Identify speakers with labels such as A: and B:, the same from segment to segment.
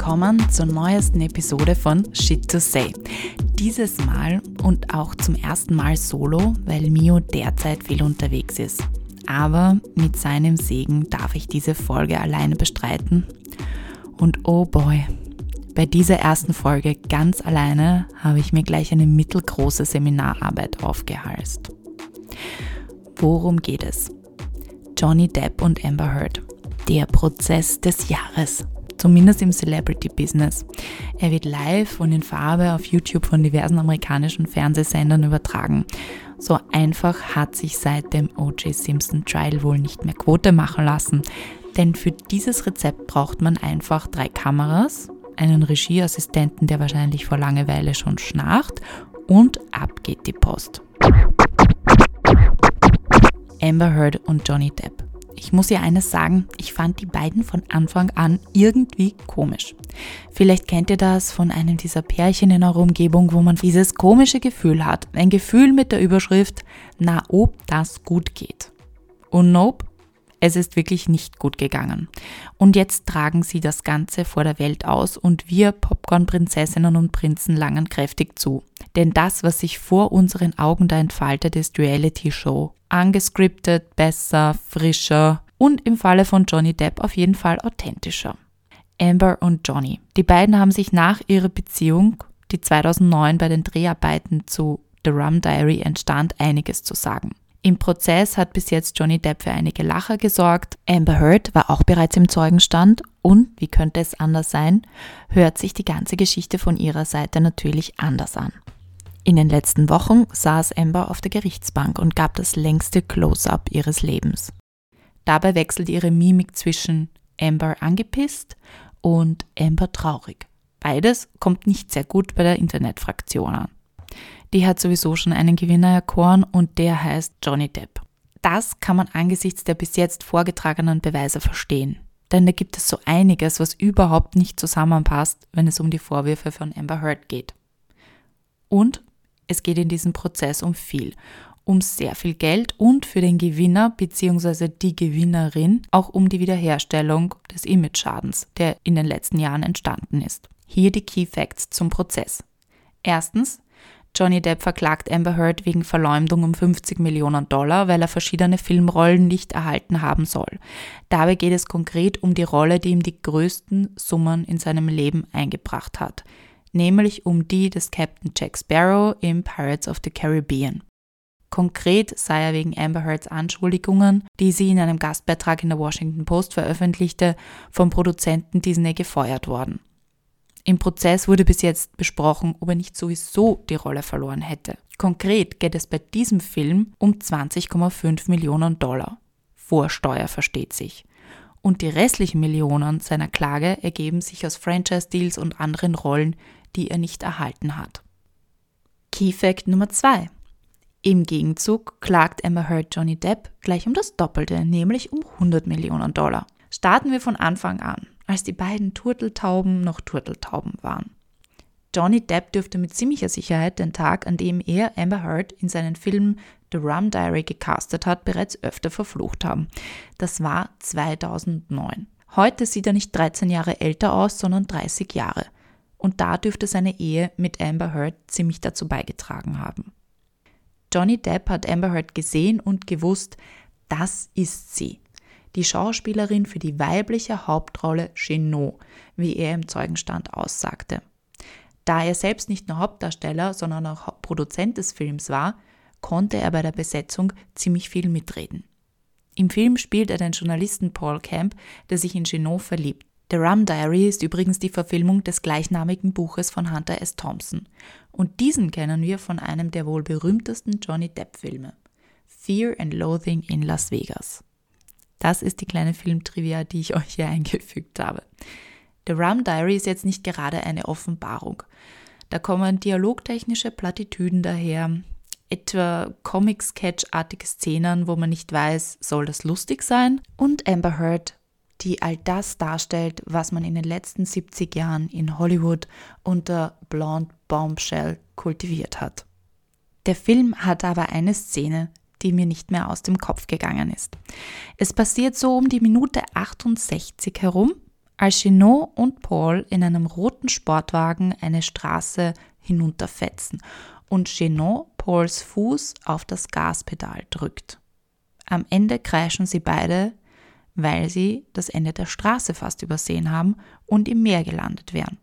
A: willkommen zur neuesten Episode von Shit to Say. Dieses Mal und auch zum ersten Mal solo, weil Mio derzeit viel unterwegs ist. Aber mit seinem Segen darf ich diese Folge alleine bestreiten. Und oh boy, bei dieser ersten Folge ganz alleine habe ich mir gleich eine mittelgroße Seminararbeit aufgehalst. Worum geht es? Johnny Depp und Amber Heard. Der Prozess des Jahres zumindest im Celebrity-Business. Er wird live und in Farbe auf YouTube von diversen amerikanischen Fernsehsendern übertragen. So einfach hat sich seit dem O.J. Simpson Trial wohl nicht mehr Quote machen lassen. Denn für dieses Rezept braucht man einfach drei Kameras, einen Regieassistenten, der wahrscheinlich vor Langeweile schon schnarcht und ab geht die Post. Amber Heard und Johnny Depp. Ich muss ihr eines sagen, ich fand die beiden von Anfang an irgendwie komisch. Vielleicht kennt ihr das von einem dieser Pärchen in eurer Umgebung, wo man dieses komische Gefühl hat. Ein Gefühl mit der Überschrift, na ob das gut geht. Und nope, es ist wirklich nicht gut gegangen. Und jetzt tragen sie das Ganze vor der Welt aus und wir Popcorn-Prinzessinnen und Prinzen langen kräftig zu. Denn das, was sich vor unseren Augen da entfaltet, ist Reality-Show angescriptet, besser, frischer und im Falle von Johnny Depp auf jeden Fall authentischer. Amber und Johnny. Die beiden haben sich nach ihrer Beziehung, die 2009 bei den Dreharbeiten zu The Rum Diary entstand, einiges zu sagen. Im Prozess hat bis jetzt Johnny Depp für einige Lacher gesorgt. Amber Heard war auch bereits im Zeugenstand und, wie könnte es anders sein, hört sich die ganze Geschichte von ihrer Seite natürlich anders an. In den letzten Wochen saß Amber auf der Gerichtsbank und gab das längste Close-up ihres Lebens. Dabei wechselt ihre Mimik zwischen Amber angepisst und Amber traurig. Beides kommt nicht sehr gut bei der Internetfraktion an. Die hat sowieso schon einen Gewinner erkoren und der heißt Johnny Depp. Das kann man angesichts der bis jetzt vorgetragenen Beweise verstehen. Denn da gibt es so einiges, was überhaupt nicht zusammenpasst, wenn es um die Vorwürfe von Amber Heard geht. Und es geht in diesem Prozess um viel, um sehr viel Geld und für den Gewinner bzw. die Gewinnerin auch um die Wiederherstellung des Image-Schadens, der in den letzten Jahren entstanden ist. Hier die Key Facts zum Prozess. Erstens, Johnny Depp verklagt Amber Heard wegen Verleumdung um 50 Millionen Dollar, weil er verschiedene Filmrollen nicht erhalten haben soll. Dabei geht es konkret um die Rolle, die ihm die größten Summen in seinem Leben eingebracht hat nämlich um die des Captain Jack Sparrow im Pirates of the Caribbean. Konkret sei er wegen Amber Heards Anschuldigungen, die sie in einem Gastbeitrag in der Washington Post veröffentlichte, vom Produzenten Disney gefeuert worden. Im Prozess wurde bis jetzt besprochen, ob er nicht sowieso die Rolle verloren hätte. Konkret geht es bei diesem Film um 20,5 Millionen Dollar. Vorsteuer versteht sich und die restlichen Millionen seiner Klage ergeben sich aus Franchise-Deals und anderen Rollen, die er nicht erhalten hat. Key Fact Nummer 2. Im Gegenzug klagt Emma Heard Johnny Depp gleich um das Doppelte, nämlich um 100 Millionen Dollar. Starten wir von Anfang an, als die beiden Turteltauben noch Turteltauben waren. Johnny Depp dürfte mit ziemlicher Sicherheit den Tag, an dem er Amber Heard in seinen Film The Rum Diary gecastet hat, bereits öfter verflucht haben. Das war 2009. Heute sieht er nicht 13 Jahre älter aus, sondern 30 Jahre. Und da dürfte seine Ehe mit Amber Heard ziemlich dazu beigetragen haben. Johnny Depp hat Amber Heard gesehen und gewusst, das ist sie. Die Schauspielerin für die weibliche Hauptrolle Chenot, wie er im Zeugenstand aussagte. Da er selbst nicht nur Hauptdarsteller, sondern auch Produzent des Films war, konnte er bei der Besetzung ziemlich viel mitreden. Im Film spielt er den Journalisten Paul Camp, der sich in Genot verliebt. The Rum Diary ist übrigens die Verfilmung des gleichnamigen Buches von Hunter S. Thompson. Und diesen kennen wir von einem der wohl berühmtesten Johnny Depp-Filme, Fear and Loathing in Las Vegas. Das ist die kleine Filmtrivia, die ich euch hier eingefügt habe. The Rum Diary ist jetzt nicht gerade eine Offenbarung. Da kommen dialogtechnische Plattitüden daher, etwa Comic-Sketch-artige Szenen, wo man nicht weiß, soll das lustig sein? Und Amber Heard, die all das darstellt, was man in den letzten 70 Jahren in Hollywood unter Blonde Bombshell kultiviert hat. Der Film hat aber eine Szene, die mir nicht mehr aus dem Kopf gegangen ist. Es passiert so um die Minute 68 herum, als Chenot und Paul in einem roten Sportwagen eine Straße hinunterfetzen und Chenot Pauls Fuß auf das Gaspedal drückt. Am Ende kreischen sie beide, weil sie das Ende der Straße fast übersehen haben und im Meer gelandet wären.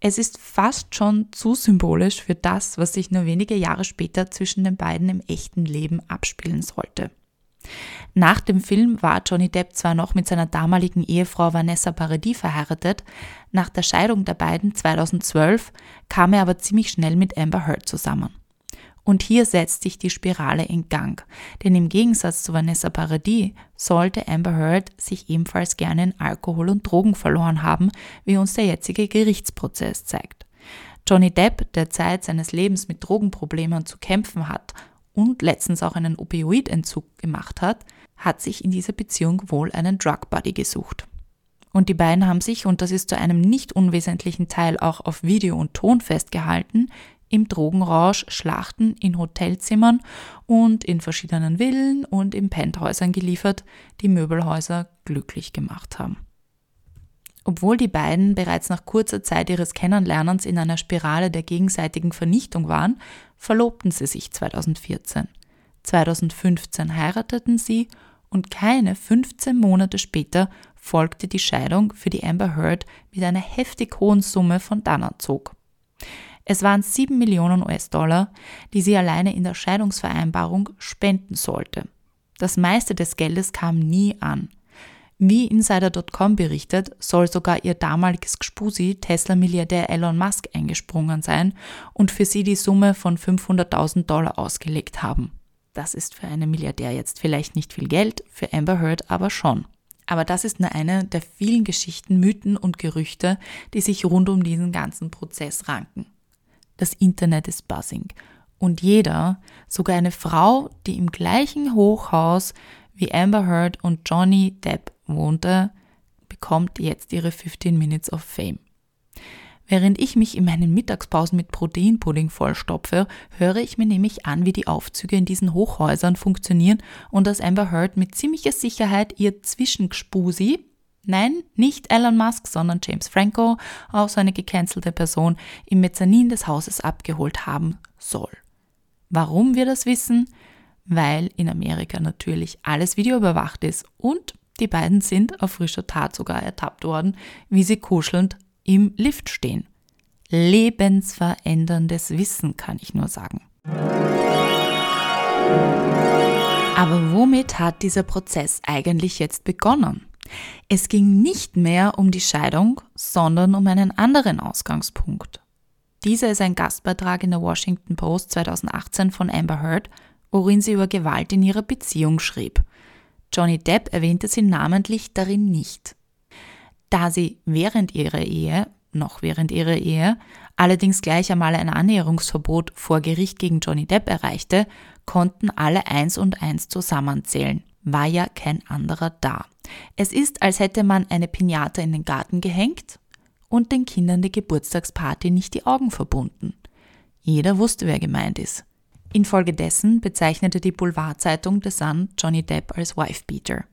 A: Es ist fast schon zu symbolisch für das, was sich nur wenige Jahre später zwischen den beiden im echten Leben abspielen sollte. Nach dem Film war Johnny Depp zwar noch mit seiner damaligen Ehefrau Vanessa Paradis verheiratet, nach der Scheidung der beiden 2012 kam er aber ziemlich schnell mit Amber Heard zusammen. Und hier setzt sich die Spirale in Gang, denn im Gegensatz zu Vanessa Paradis sollte Amber Heard sich ebenfalls gerne in Alkohol und Drogen verloren haben, wie uns der jetzige Gerichtsprozess zeigt. Johnny Depp, der Zeit seines Lebens mit Drogenproblemen zu kämpfen hat und letztens auch einen Opioidentzug gemacht hat, hat sich in dieser Beziehung wohl einen Drug Buddy gesucht. Und die beiden haben sich, und das ist zu einem nicht unwesentlichen Teil auch auf Video und Ton festgehalten, im Drogenrausch Schlachten in Hotelzimmern und in verschiedenen Villen und in Penthäusern geliefert, die Möbelhäuser glücklich gemacht haben. Obwohl die beiden bereits nach kurzer Zeit ihres Kennenlernens in einer Spirale der gegenseitigen Vernichtung waren, verlobten sie sich 2014. 2015 heirateten sie und keine 15 Monate später folgte die Scheidung, für die Amber Heard mit einer heftig hohen Summe von Dana zog. Es waren 7 Millionen US-Dollar, die sie alleine in der Scheidungsvereinbarung spenden sollte. Das meiste des Geldes kam nie an. Wie Insider.com berichtet, soll sogar ihr damaliges Gspusi Tesla-Milliardär Elon Musk eingesprungen sein und für sie die Summe von 500.000 Dollar ausgelegt haben. Das ist für einen Milliardär jetzt vielleicht nicht viel Geld, für Amber Heard aber schon. Aber das ist nur eine der vielen Geschichten, Mythen und Gerüchte, die sich rund um diesen ganzen Prozess ranken das Internet ist buzzing. Und jeder, sogar eine Frau, die im gleichen Hochhaus wie Amber Heard und Johnny Depp wohnte, bekommt jetzt ihre 15 Minutes of Fame. Während ich mich in meinen Mittagspausen mit Proteinpudding vollstopfe, höre ich mir nämlich an, wie die Aufzüge in diesen Hochhäusern funktionieren und dass Amber Heard mit ziemlicher Sicherheit ihr Zwischenspusi, Nein, nicht Elon Musk, sondern James Franco, auch so eine gecancelte Person, im Mezzanin des Hauses abgeholt haben soll. Warum wir das wissen? Weil in Amerika natürlich alles videoüberwacht ist und die beiden sind auf frischer Tat sogar ertappt worden, wie sie kuschelnd im Lift stehen. Lebensveränderndes Wissen, kann ich nur sagen. Aber womit hat dieser Prozess eigentlich jetzt begonnen? Es ging nicht mehr um die Scheidung, sondern um einen anderen Ausgangspunkt. Dieser ist ein Gastbeitrag in der Washington Post 2018 von Amber Heard, worin sie über Gewalt in ihrer Beziehung schrieb. Johnny Depp erwähnte sie namentlich darin nicht. Da sie während ihrer Ehe, noch während ihrer Ehe, allerdings gleich einmal ein Annäherungsverbot vor Gericht gegen Johnny Depp erreichte, konnten alle eins und eins zusammenzählen. War ja kein anderer da. Es ist, als hätte man eine Pinata in den Garten gehängt und den Kindern die Geburtstagsparty nicht die Augen verbunden. Jeder wusste, wer gemeint ist. Infolgedessen bezeichnete die Boulevardzeitung The Sun Johnny Depp als Wifebeater.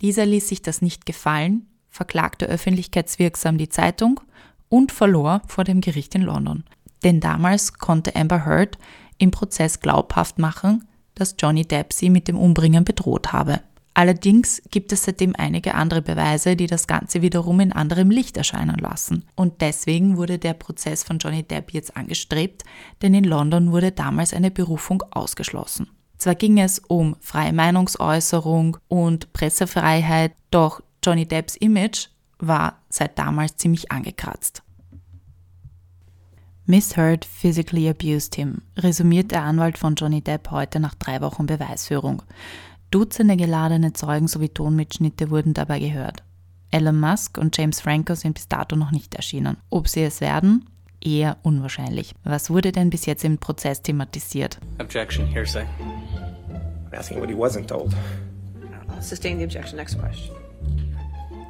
A: Dieser ließ sich das nicht gefallen, verklagte öffentlichkeitswirksam die Zeitung und verlor vor dem Gericht in London. Denn damals konnte Amber Heard im Prozess glaubhaft machen, dass Johnny Depp sie mit dem Umbringen bedroht habe. Allerdings gibt es seitdem einige andere Beweise, die das Ganze wiederum in anderem Licht erscheinen lassen. Und deswegen wurde der Prozess von Johnny Depp jetzt angestrebt, denn in London wurde damals eine Berufung ausgeschlossen. Zwar ging es um freie Meinungsäußerung und Pressefreiheit, doch Johnny Depps Image war seit damals ziemlich angekratzt. Miss Heard physically abused him, resümiert der Anwalt von Johnny Depp heute nach drei Wochen Beweisführung. Dutzende geladene Zeugen sowie Tonmitschnitte wurden dabei gehört. Elon Musk und James Franco sind bis dato noch nicht erschienen. Ob sie es werden? Eher unwahrscheinlich. Was wurde denn bis jetzt im Prozess thematisiert? Objection, hearsay. I'm asking what he wasn't told. Sustain the objection. Next question.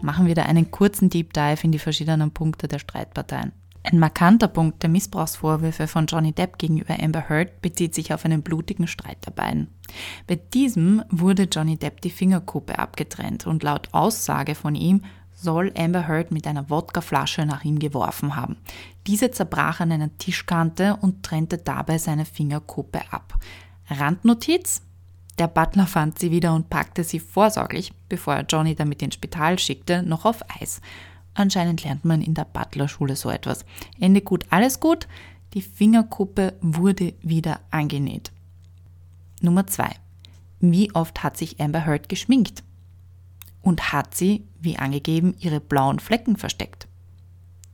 A: Machen wir da einen kurzen Deep Dive in die verschiedenen Punkte der Streitparteien. Ein markanter Punkt der Missbrauchsvorwürfe von Johnny Depp gegenüber Amber Heard bezieht sich auf einen blutigen Streit der beiden. Bei diesem wurde Johnny Depp die Fingerkuppe abgetrennt und laut Aussage von ihm soll Amber Heard mit einer Wodkaflasche nach ihm geworfen haben. Diese zerbrach an einer Tischkante und trennte dabei seine Fingerkuppe ab. Randnotiz: Der Butler fand sie wieder und packte sie vorsorglich, bevor er Johnny damit ins Spital schickte, noch auf Eis. Anscheinend lernt man in der Butlerschule so etwas. Ende gut, alles gut. Die Fingerkuppe wurde wieder angenäht. Nummer 2. Wie oft hat sich Amber Heard geschminkt? Und hat sie, wie angegeben, ihre blauen Flecken versteckt?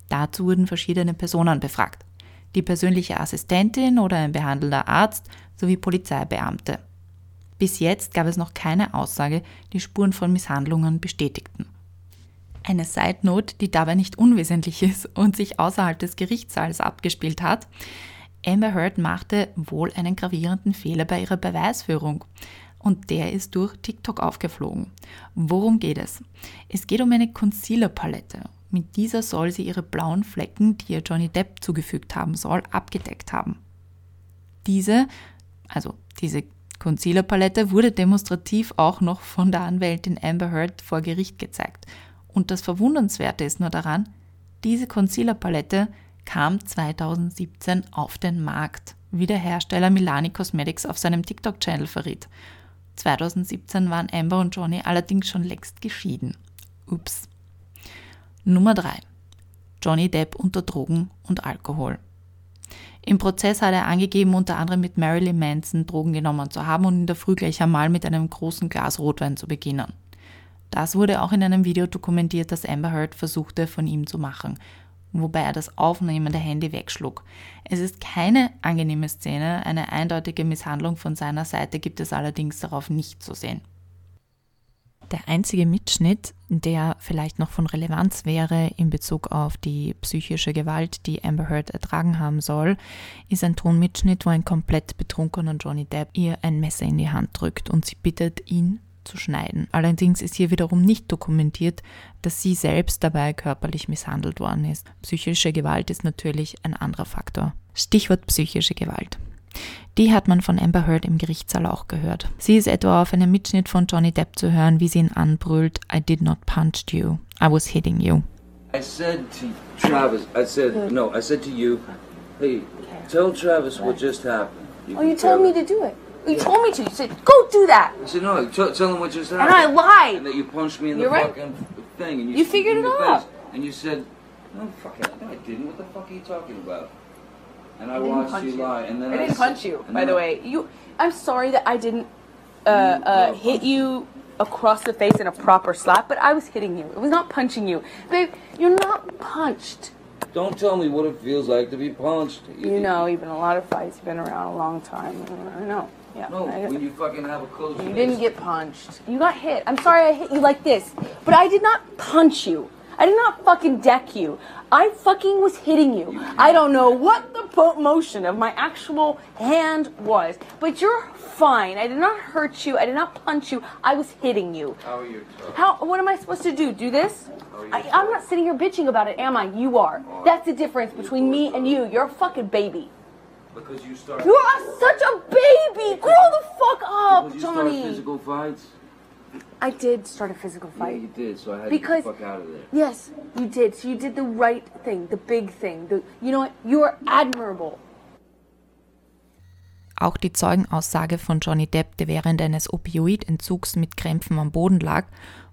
A: Dazu wurden verschiedene Personen befragt. Die persönliche Assistentin oder ein behandelnder Arzt sowie Polizeibeamte. Bis jetzt gab es noch keine Aussage, die Spuren von Misshandlungen bestätigten. Eine Side Note, die dabei nicht unwesentlich ist und sich außerhalb des Gerichtssaals abgespielt hat. Amber Heard machte wohl einen gravierenden Fehler bei ihrer Beweisführung und der ist durch TikTok aufgeflogen. Worum geht es? Es geht um eine Concealer-Palette. Mit dieser soll sie ihre blauen Flecken, die ihr Johnny Depp zugefügt haben soll, abgedeckt haben. Diese, also diese Concealer-Palette wurde demonstrativ auch noch von der Anwältin Amber Heard vor Gericht gezeigt. Und das Verwundernswerte ist nur daran, diese Concealer-Palette kam 2017 auf den Markt, wie der Hersteller Milani Cosmetics auf seinem TikTok-Channel verriet. 2017 waren Amber und Johnny allerdings schon längst geschieden. Ups. Nummer 3. Johnny Depp unter Drogen und Alkohol. Im Prozess hat er angegeben, unter anderem mit Marilyn Manson Drogen genommen zu haben und in der Früh gleich einmal mit einem großen Glas Rotwein zu beginnen. Das wurde auch in einem Video dokumentiert, das Amber Heard versuchte von ihm zu machen, wobei er das aufnehmende Handy wegschlug. Es ist keine angenehme Szene, eine eindeutige Misshandlung von seiner Seite gibt es allerdings darauf nicht zu sehen. Der einzige Mitschnitt, der vielleicht noch von Relevanz wäre in Bezug auf die psychische Gewalt, die Amber Heard ertragen haben soll, ist ein Tonmitschnitt, wo ein komplett betrunkener Johnny Depp ihr ein Messer in die Hand drückt und sie bittet ihn, zu schneiden. Allerdings ist hier wiederum nicht dokumentiert, dass sie selbst dabei körperlich misshandelt worden ist. Psychische Gewalt ist natürlich ein anderer Faktor. Stichwort psychische Gewalt. Die hat man von Amber Heard im Gerichtssaal auch gehört. Sie ist etwa auf einem Mitschnitt von Johnny Depp zu hören, wie sie ihn anbrüllt, I did not punch you, I was hitting you.
B: I said to Travis, I said, no, I said to you, hey, tell Travis what just happened.
C: You oh, you told me to do it. You told me to. You said, go do that.
B: I said, no, t- tell him what just happened.
C: And I lied.
B: And that you punched me in
C: You're
B: the
C: right.
B: fucking thing. And you,
C: You figured it out.
B: face. And you said, no, fucking, no, I didn't. What the fuck are you talking about? And I,
C: I
B: watched you,
C: you.
B: lie. And then
C: I I
B: didn't
C: punch you, by the way. You, I'm sorry that I didn't uh, uh, hit you across the face in a proper slap, but I was hitting you. It was not punching you, babe. You're not punched.
B: Don't tell me what it feels like to be punched.
C: You know, you've been a lot of fights. You've been around a long time. I know. Yeah.
B: No,
C: I-
B: when you fucking have a close.
C: You didn't get punched. You got hit. I'm sorry I hit you like this. But I did not punch you. I did not fucking deck you. I fucking was hitting you. I don't know what the po- motion of my actual hand was, but you're fine. I did not hurt you. I did not punch you. I was hitting you.
B: How are you? tough?
C: How? What am I supposed to do? Do this? I, I'm not sitting here bitching about it, am I? You are. That's the difference between me and you. You're a fucking baby.
B: Because you start.
C: You're such a baby. Grow the fuck up,
B: because you start
C: Johnny.
B: physical fights.
C: I did start a physical fight.
B: Yeah,
C: fight.
B: you did. So I had
C: Because-
B: to get the fuck out of there.
C: Yes, you did. So you did the right thing, the big thing. The, you know what? You are admirable.
A: Auch die Zeugenaussage von Johnny Depp, der während eines Opioidentzugs mit Krämpfen am Boden lag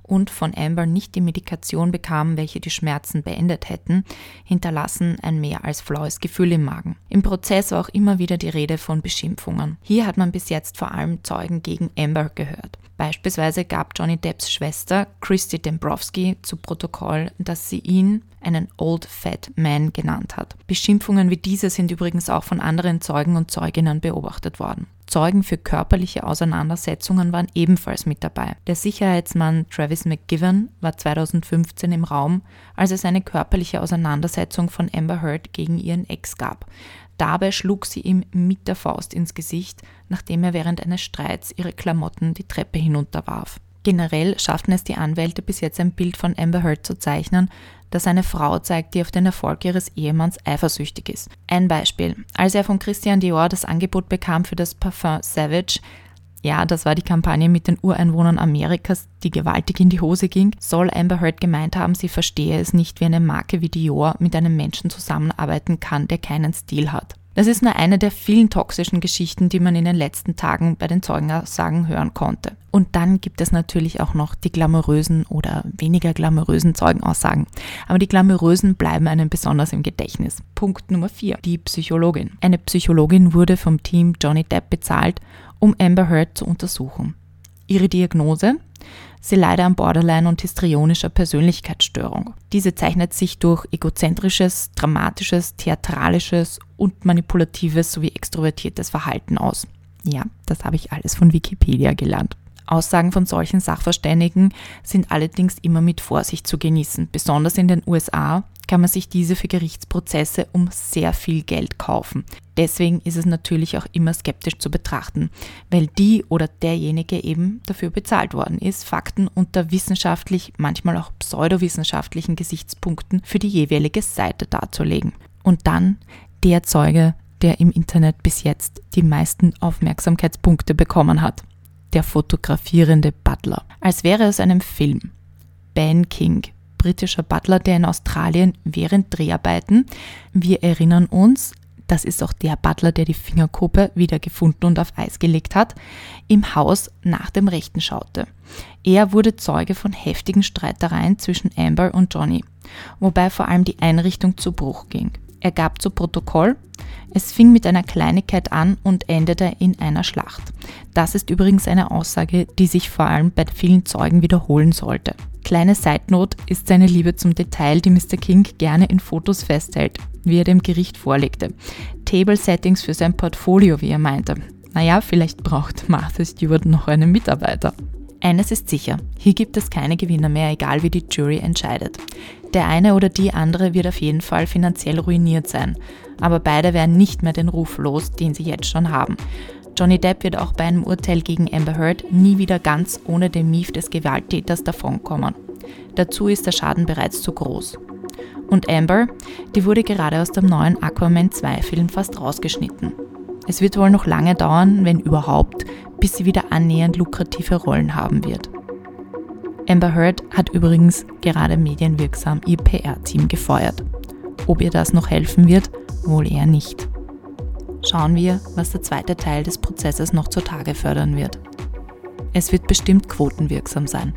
A: und von Amber nicht die Medikation bekam, welche die Schmerzen beendet hätten, hinterlassen ein mehr als flaues Gefühl im Magen. Im Prozess war auch immer wieder die Rede von Beschimpfungen. Hier hat man bis jetzt vor allem Zeugen gegen Amber gehört. Beispielsweise gab Johnny Depps Schwester Christy Dembrowski zu Protokoll, dass sie ihn einen Old Fat Man genannt hat. Beschimpfungen wie diese sind übrigens auch von anderen Zeugen und Zeuginnen beobachtet worden. Zeugen für körperliche Auseinandersetzungen waren ebenfalls mit dabei. Der Sicherheitsmann Travis McGiven war 2015 im Raum, als es eine körperliche Auseinandersetzung von Amber Heard gegen ihren Ex gab. Dabei schlug sie ihm mit der Faust ins Gesicht, nachdem er während eines Streits ihre Klamotten die Treppe hinunterwarf. Generell schafften es die Anwälte bis jetzt ein Bild von Amber Heard zu zeichnen, das eine Frau zeigt, die auf den Erfolg ihres Ehemanns eifersüchtig ist. Ein Beispiel. Als er von Christian Dior das Angebot bekam für das Parfum Savage, ja, das war die Kampagne mit den Ureinwohnern Amerikas, die gewaltig in die Hose ging, soll Amber Heard gemeint haben, sie verstehe es nicht, wie eine Marke wie Dior mit einem Menschen zusammenarbeiten kann, der keinen Stil hat. Das ist nur eine der vielen toxischen Geschichten, die man in den letzten Tagen bei den Zeugenaussagen hören konnte. Und dann gibt es natürlich auch noch die glamourösen oder weniger glamourösen Zeugenaussagen. Aber die glamourösen bleiben einem besonders im Gedächtnis. Punkt Nummer 4. Die Psychologin. Eine Psychologin wurde vom Team Johnny Depp bezahlt, um Amber Heard zu untersuchen. Ihre Diagnose? Sie leidet an Borderline und histrionischer Persönlichkeitsstörung. Diese zeichnet sich durch egozentrisches, dramatisches, theatralisches und manipulatives sowie extrovertiertes Verhalten aus. Ja, das habe ich alles von Wikipedia gelernt. Aussagen von solchen Sachverständigen sind allerdings immer mit Vorsicht zu genießen. Besonders in den USA kann man sich diese für Gerichtsprozesse um sehr viel Geld kaufen. Deswegen ist es natürlich auch immer skeptisch zu betrachten, weil die oder derjenige eben dafür bezahlt worden ist, Fakten unter wissenschaftlich, manchmal auch pseudowissenschaftlichen Gesichtspunkten für die jeweilige Seite darzulegen. Und dann der Zeuge, der im Internet bis jetzt die meisten Aufmerksamkeitspunkte bekommen hat. Der fotografierende Butler. Als wäre es einem Film. Ben King, britischer Butler, der in Australien während Dreharbeiten, wir erinnern uns, das ist auch der Butler, der die Fingerkuppe wiedergefunden und auf Eis gelegt hat, im Haus nach dem Rechten schaute. Er wurde Zeuge von heftigen Streitereien zwischen Amber und Johnny, wobei vor allem die Einrichtung zu Bruch ging. Er gab zu Protokoll, es fing mit einer Kleinigkeit an und endete in einer Schlacht. Das ist übrigens eine Aussage, die sich vor allem bei vielen Zeugen wiederholen sollte. Kleine Seitnot ist seine Liebe zum Detail, die Mr. King gerne in Fotos festhält, wie er dem Gericht vorlegte. Table-Settings für sein Portfolio, wie er meinte. Naja, vielleicht braucht Martha Stewart noch einen Mitarbeiter. Eines ist sicher, hier gibt es keine Gewinner mehr, egal wie die Jury entscheidet. Der eine oder die andere wird auf jeden Fall finanziell ruiniert sein, aber beide werden nicht mehr den Ruf los, den sie jetzt schon haben. Johnny Depp wird auch bei einem Urteil gegen Amber Heard nie wieder ganz ohne den Mief des Gewalttäters davonkommen. Dazu ist der Schaden bereits zu groß. Und Amber, die wurde gerade aus dem neuen Aquaman 2 Film fast rausgeschnitten. Es wird wohl noch lange dauern, wenn überhaupt, bis sie wieder annähernd lukrative Rollen haben wird. Amber Heard hat übrigens gerade medienwirksam ihr PR-Team gefeuert. Ob ihr das noch helfen wird, wohl eher nicht schauen wir, was der zweite Teil des Prozesses noch zutage fördern wird. Es wird bestimmt quotenwirksam sein.